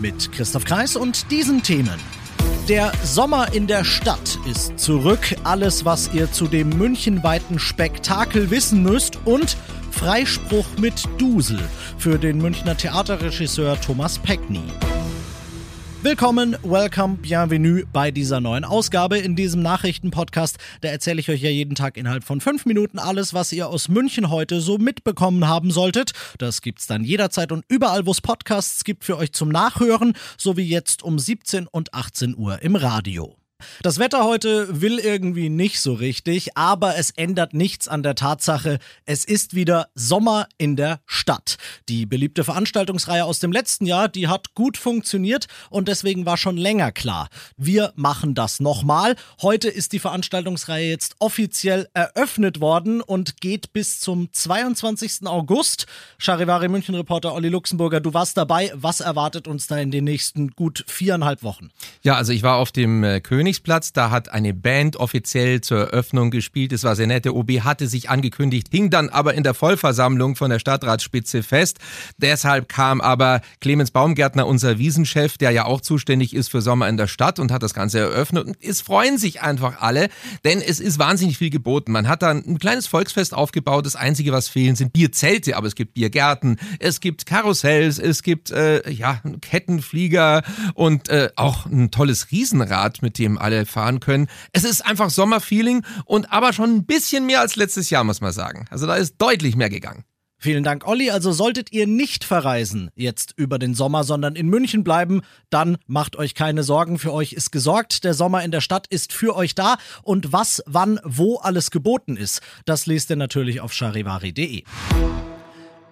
Mit Christoph Kreis und diesen Themen. Der Sommer in der Stadt ist zurück. Alles, was ihr zu dem münchenweiten Spektakel wissen müsst und Freispruch mit Dusel für den Münchner Theaterregisseur Thomas Peckney. Willkommen, welcome, bienvenue bei dieser neuen Ausgabe in diesem Nachrichtenpodcast. Da erzähle ich euch ja jeden Tag innerhalb von fünf Minuten alles, was ihr aus München heute so mitbekommen haben solltet. Das gibt's dann jederzeit und überall, wo es Podcasts gibt, für euch zum Nachhören, so wie jetzt um 17 und 18 Uhr im Radio. Das Wetter heute will irgendwie nicht so richtig, aber es ändert nichts an der Tatsache, es ist wieder Sommer in der Stadt. Die beliebte Veranstaltungsreihe aus dem letzten Jahr, die hat gut funktioniert und deswegen war schon länger klar, wir machen das nochmal. Heute ist die Veranstaltungsreihe jetzt offiziell eröffnet worden und geht bis zum 22. August. Charivari München Reporter Olli Luxemburger, du warst dabei. Was erwartet uns da in den nächsten gut viereinhalb Wochen? Ja, also ich war auf dem äh, König Königsplatz. Da hat eine Band offiziell zur Eröffnung gespielt. Es war sehr nett. Der OB hatte sich angekündigt, hing dann aber in der Vollversammlung von der Stadtratsspitze fest. Deshalb kam aber Clemens Baumgärtner, unser Wiesenchef, der ja auch zuständig ist für Sommer in der Stadt und hat das Ganze eröffnet. Und es freuen sich einfach alle, denn es ist wahnsinnig viel geboten. Man hat da ein kleines Volksfest aufgebaut. Das Einzige, was fehlen, sind Bierzelte, aber es gibt Biergärten, es gibt Karussells, es gibt äh, ja Kettenflieger und äh, auch ein tolles Riesenrad, mit dem alle fahren können. Es ist einfach Sommerfeeling und aber schon ein bisschen mehr als letztes Jahr, muss man sagen. Also da ist deutlich mehr gegangen. Vielen Dank, Olli. Also solltet ihr nicht verreisen jetzt über den Sommer, sondern in München bleiben, dann macht euch keine Sorgen. Für euch ist gesorgt. Der Sommer in der Stadt ist für euch da. Und was, wann, wo alles geboten ist, das lest ihr natürlich auf charivari.de.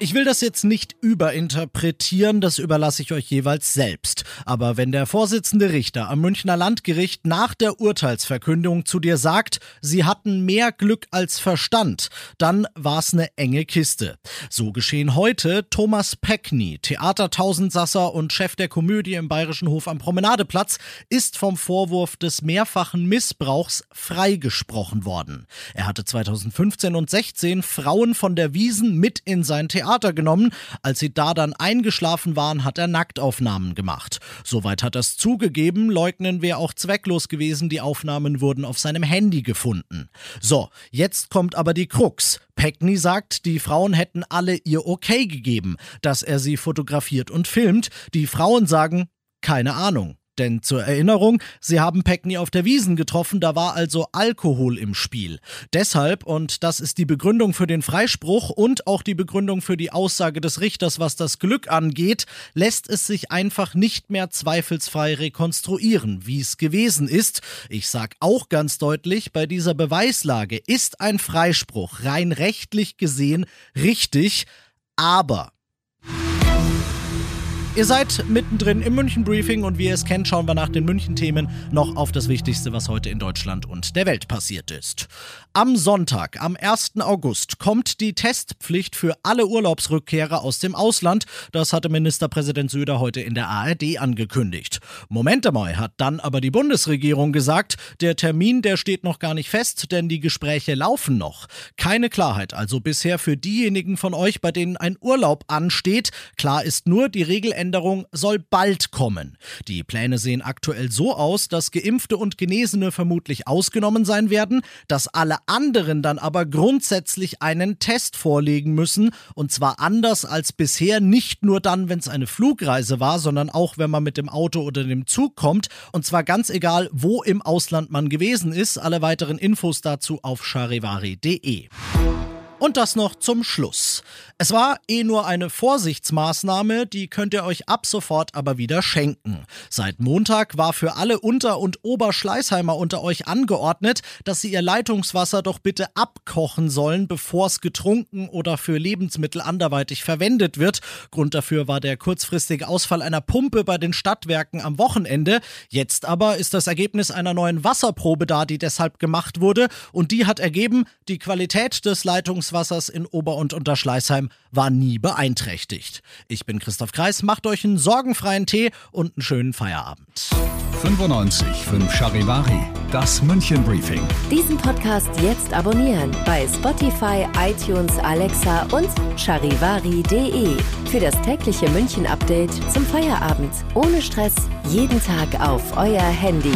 Ich will das jetzt nicht überinterpretieren, das überlasse ich euch jeweils selbst. Aber wenn der Vorsitzende Richter am Münchner Landgericht nach der Urteilsverkündung zu dir sagt, sie hatten mehr Glück als Verstand, dann war's eine enge Kiste. So geschehen heute Thomas Peckney, Theatertausendsasser und Chef der Komödie im Bayerischen Hof am Promenadeplatz, ist vom Vorwurf des mehrfachen Missbrauchs freigesprochen worden. Er hatte 2015 und 16 Frauen von der Wiesen mit in sein Theater Theater genommen. Als sie da dann eingeschlafen waren, hat er Nacktaufnahmen gemacht. Soweit hat er zugegeben, leugnen wäre auch zwecklos gewesen, die Aufnahmen wurden auf seinem Handy gefunden. So, jetzt kommt aber die Krux. Peckney sagt, die Frauen hätten alle ihr Okay gegeben, dass er sie fotografiert und filmt. Die Frauen sagen, keine Ahnung. Denn zur Erinnerung, sie haben Peckney auf der Wiesen getroffen, da war also Alkohol im Spiel. Deshalb, und das ist die Begründung für den Freispruch und auch die Begründung für die Aussage des Richters, was das Glück angeht, lässt es sich einfach nicht mehr zweifelsfrei rekonstruieren, wie es gewesen ist. Ich sag auch ganz deutlich, bei dieser Beweislage ist ein Freispruch rein rechtlich gesehen richtig, aber Ihr seid mittendrin im München Briefing und wie ihr es kennt, schauen wir nach den München Themen noch auf das Wichtigste, was heute in Deutschland und der Welt passiert ist. Am Sonntag, am 1. August, kommt die Testpflicht für alle Urlaubsrückkehrer aus dem Ausland. Das hatte Ministerpräsident Söder heute in der ARD angekündigt. Moment einmal, hat dann aber die Bundesregierung gesagt, der Termin, der steht noch gar nicht fest, denn die Gespräche laufen noch. Keine Klarheit also bisher für diejenigen von euch, bei denen ein Urlaub ansteht. Klar ist nur, die Regeländerung Veränderung soll bald kommen. Die Pläne sehen aktuell so aus, dass Geimpfte und Genesene vermutlich ausgenommen sein werden, dass alle anderen dann aber grundsätzlich einen Test vorlegen müssen und zwar anders als bisher, nicht nur dann, wenn es eine Flugreise war, sondern auch wenn man mit dem Auto oder dem Zug kommt und zwar ganz egal, wo im Ausland man gewesen ist. Alle weiteren Infos dazu auf charivari.de. Und das noch zum Schluss. Es war eh nur eine Vorsichtsmaßnahme, die könnt ihr euch ab sofort aber wieder schenken. Seit Montag war für alle Unter- und Oberschleißheimer unter euch angeordnet, dass sie ihr Leitungswasser doch bitte abkochen sollen, bevor es getrunken oder für Lebensmittel anderweitig verwendet wird. Grund dafür war der kurzfristige Ausfall einer Pumpe bei den Stadtwerken am Wochenende. Jetzt aber ist das Ergebnis einer neuen Wasserprobe da, die deshalb gemacht wurde. Und die hat ergeben, die Qualität des Leitungswassers in Ober- und Unterschleißheim war nie beeinträchtigt. Ich bin Christoph Kreis, macht euch einen sorgenfreien Tee und einen schönen Feierabend. 95 5 Charivari, das München Briefing. Diesen Podcast jetzt abonnieren bei Spotify, iTunes, Alexa und charivari.de. Für das tägliche München-Update zum Feierabend. Ohne Stress, jeden Tag auf euer Handy.